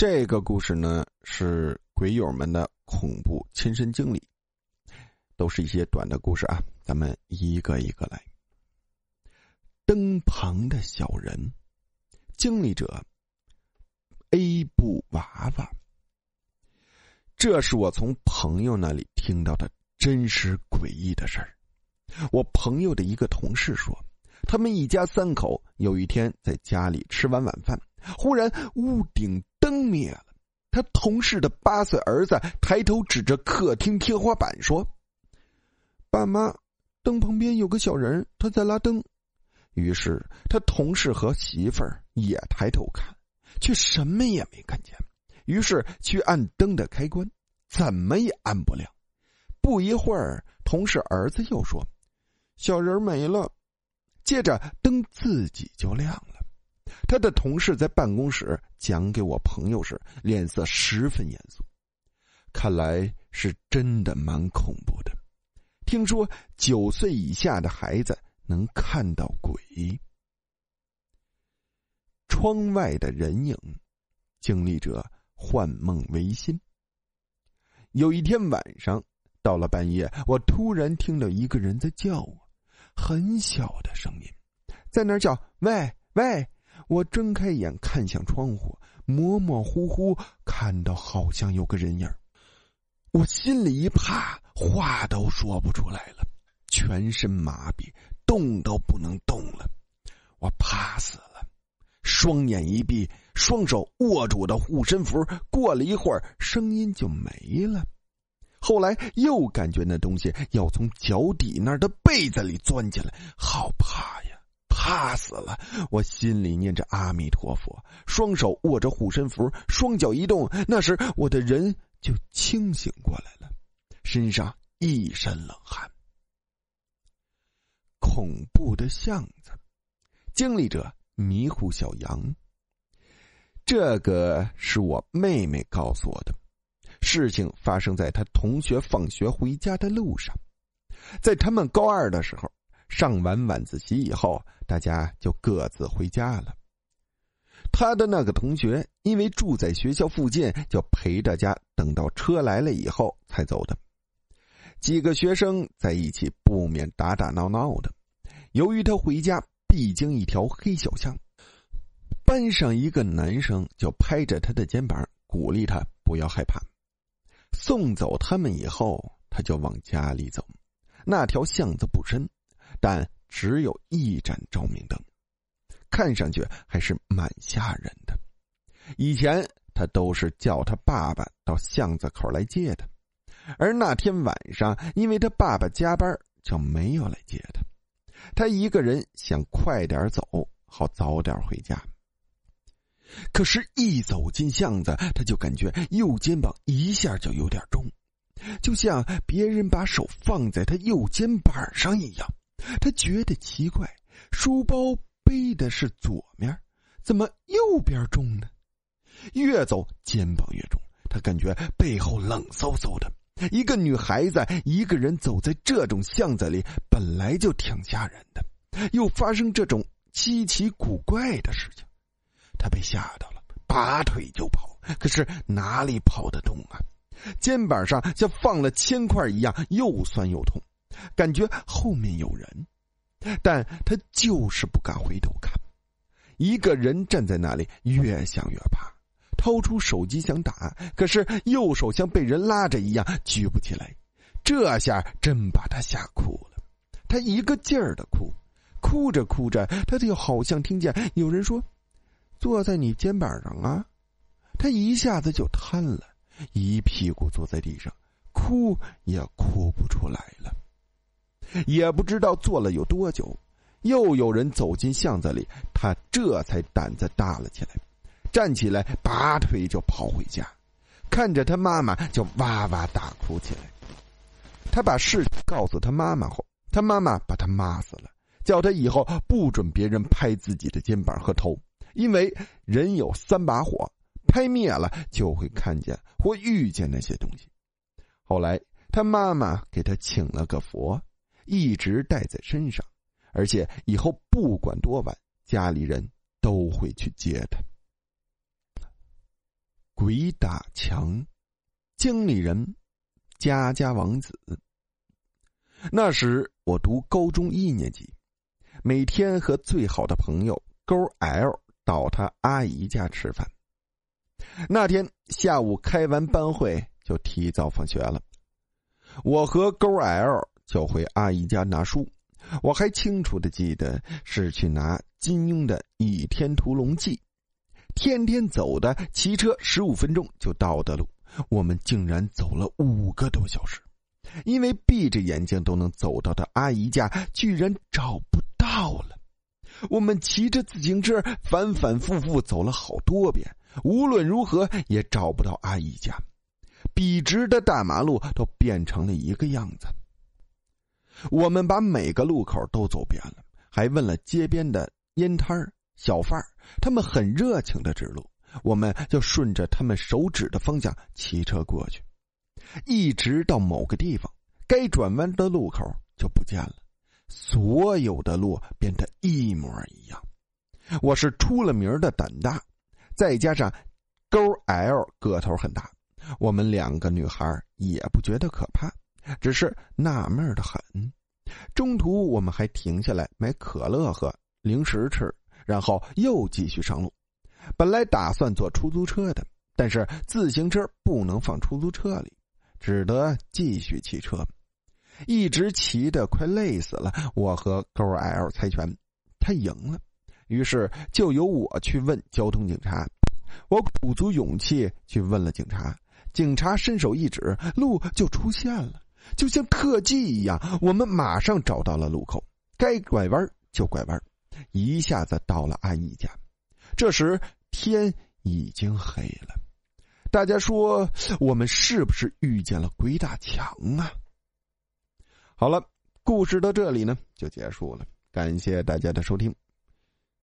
这个故事呢，是鬼友们的恐怖亲身经历，都是一些短的故事啊。咱们一个一个来。灯旁的小人，经历者 A 布娃娃。这是我从朋友那里听到的真实诡异的事儿。我朋友的一个同事说，他们一家三口有一天在家里吃完晚饭，忽然屋顶。灯灭了，他同事的八岁儿子抬头指着客厅天花板说：“爸妈，灯旁边有个小人，他在拉灯。”于是他同事和媳妇儿也抬头看，却什么也没看见。于是去按灯的开关，怎么也按不亮。不一会儿，同事儿子又说：“小人没了。”接着灯自己就亮了。他的同事在办公室讲给我朋友时，脸色十分严肃，看来是真的蛮恐怖的。听说九岁以下的孩子能看到鬼。窗外的人影，经历者幻梦唯心。有一天晚上，到了半夜，我突然听到一个人在叫我，很小的声音，在那叫：“喂喂。”我睁开眼看向窗户，模模糊糊看到好像有个人影我心里一怕，话都说不出来了，全身麻痹，动都不能动了，我怕死了，双眼一闭，双手握住的护身符，过了一会儿，声音就没了。后来又感觉那东西要从脚底那儿的被子里钻进来，好怕呀！怕死了！我心里念着阿弥陀佛，双手握着护身符，双脚一动，那时我的人就清醒过来了，身上一身冷汗。恐怖的巷子，经历者迷糊小杨。这个是我妹妹告诉我的，事情发生在她同学放学回家的路上，在他们高二的时候。上完晚自习以后，大家就各自回家了。他的那个同学因为住在学校附近，就陪着家等到车来了以后才走的。几个学生在一起不免打打闹闹的。由于他回家必经一条黑小巷，班上一个男生就拍着他的肩膀鼓励他不要害怕。送走他们以后，他就往家里走。那条巷子不深。但只有一盏照明灯，看上去还是蛮吓人的。以前他都是叫他爸爸到巷子口来接他，而那天晚上，因为他爸爸加班，就没有来接他。他一个人想快点走，好早点回家。可是，一走进巷子，他就感觉右肩膀一下就有点重，就像别人把手放在他右肩膀上一样。他觉得奇怪，书包背的是左面，怎么右边重呢？越走肩膀越重，他感觉背后冷飕飕的。一个女孩子一个人走在这种巷子里，本来就挺吓人的，又发生这种稀奇古怪的事情，他被吓到了，拔腿就跑。可是哪里跑得动啊？肩膀上像放了铅块一样，又酸又痛。感觉后面有人，但他就是不敢回头看。一个人站在那里，越想越怕，掏出手机想打，可是右手像被人拉着一样举不起来。这下真把他吓哭了，他一个劲儿的哭，哭着哭着，他就好像听见有人说：“坐在你肩膀上啊！”他一下子就瘫了，一屁股坐在地上，哭也哭不出来了。也不知道坐了有多久，又有人走进巷子里，他这才胆子大了起来，站起来拔腿就跑回家，看着他妈妈就哇哇大哭起来。他把事告诉他妈妈后，他妈妈把他骂死了，叫他以后不准别人拍自己的肩膀和头，因为人有三把火，拍灭了就会看见或遇见那些东西。后来他妈妈给他请了个佛。一直带在身上，而且以后不管多晚，家里人都会去接他。鬼打墙，经理人家家王子。那时我读高中一年级，每天和最好的朋友勾 L 到他阿姨家吃饭。那天下午开完班会就提早放学了，我和勾 L 就回阿姨家拿书。我还清楚的记得是去拿金庸的《倚天屠龙记》，天天走的，骑车十五分钟就到的路，我们竟然走了五个多小时。因为闭着眼睛都能走到的阿姨家，居然找不到了。我们骑着自行车反反复复走了好多遍，无论如何也找不到阿姨家。笔直的大马路都变成了一个样子。我们把每个路口都走遍了，还问了街边的烟摊小贩他们很热情的指路。我们就顺着他们手指的方向骑车过去。一直到某个地方，该转弯的路口就不见了，所有的路变得一模一样。我是出了名的胆大，再加上勾 L 个头很大，我们两个女孩也不觉得可怕，只是纳闷的很。中途我们还停下来买可乐喝、零食吃，然后又继续上路。本来打算坐出租车的，但是自行车不能放出租车里。只得继续骑车，一直骑的快累死了。我和勾 L 猜拳，他赢了，于是就由我去问交通警察。我鼓足勇气去问了警察，警察伸手一指，路就出现了，就像特技一样。我们马上找到了路口，该拐弯就拐弯，一下子到了阿姨家。这时天已经黑了。大家说，我们是不是遇见了鬼打墙啊？好了，故事到这里呢就结束了，感谢大家的收听。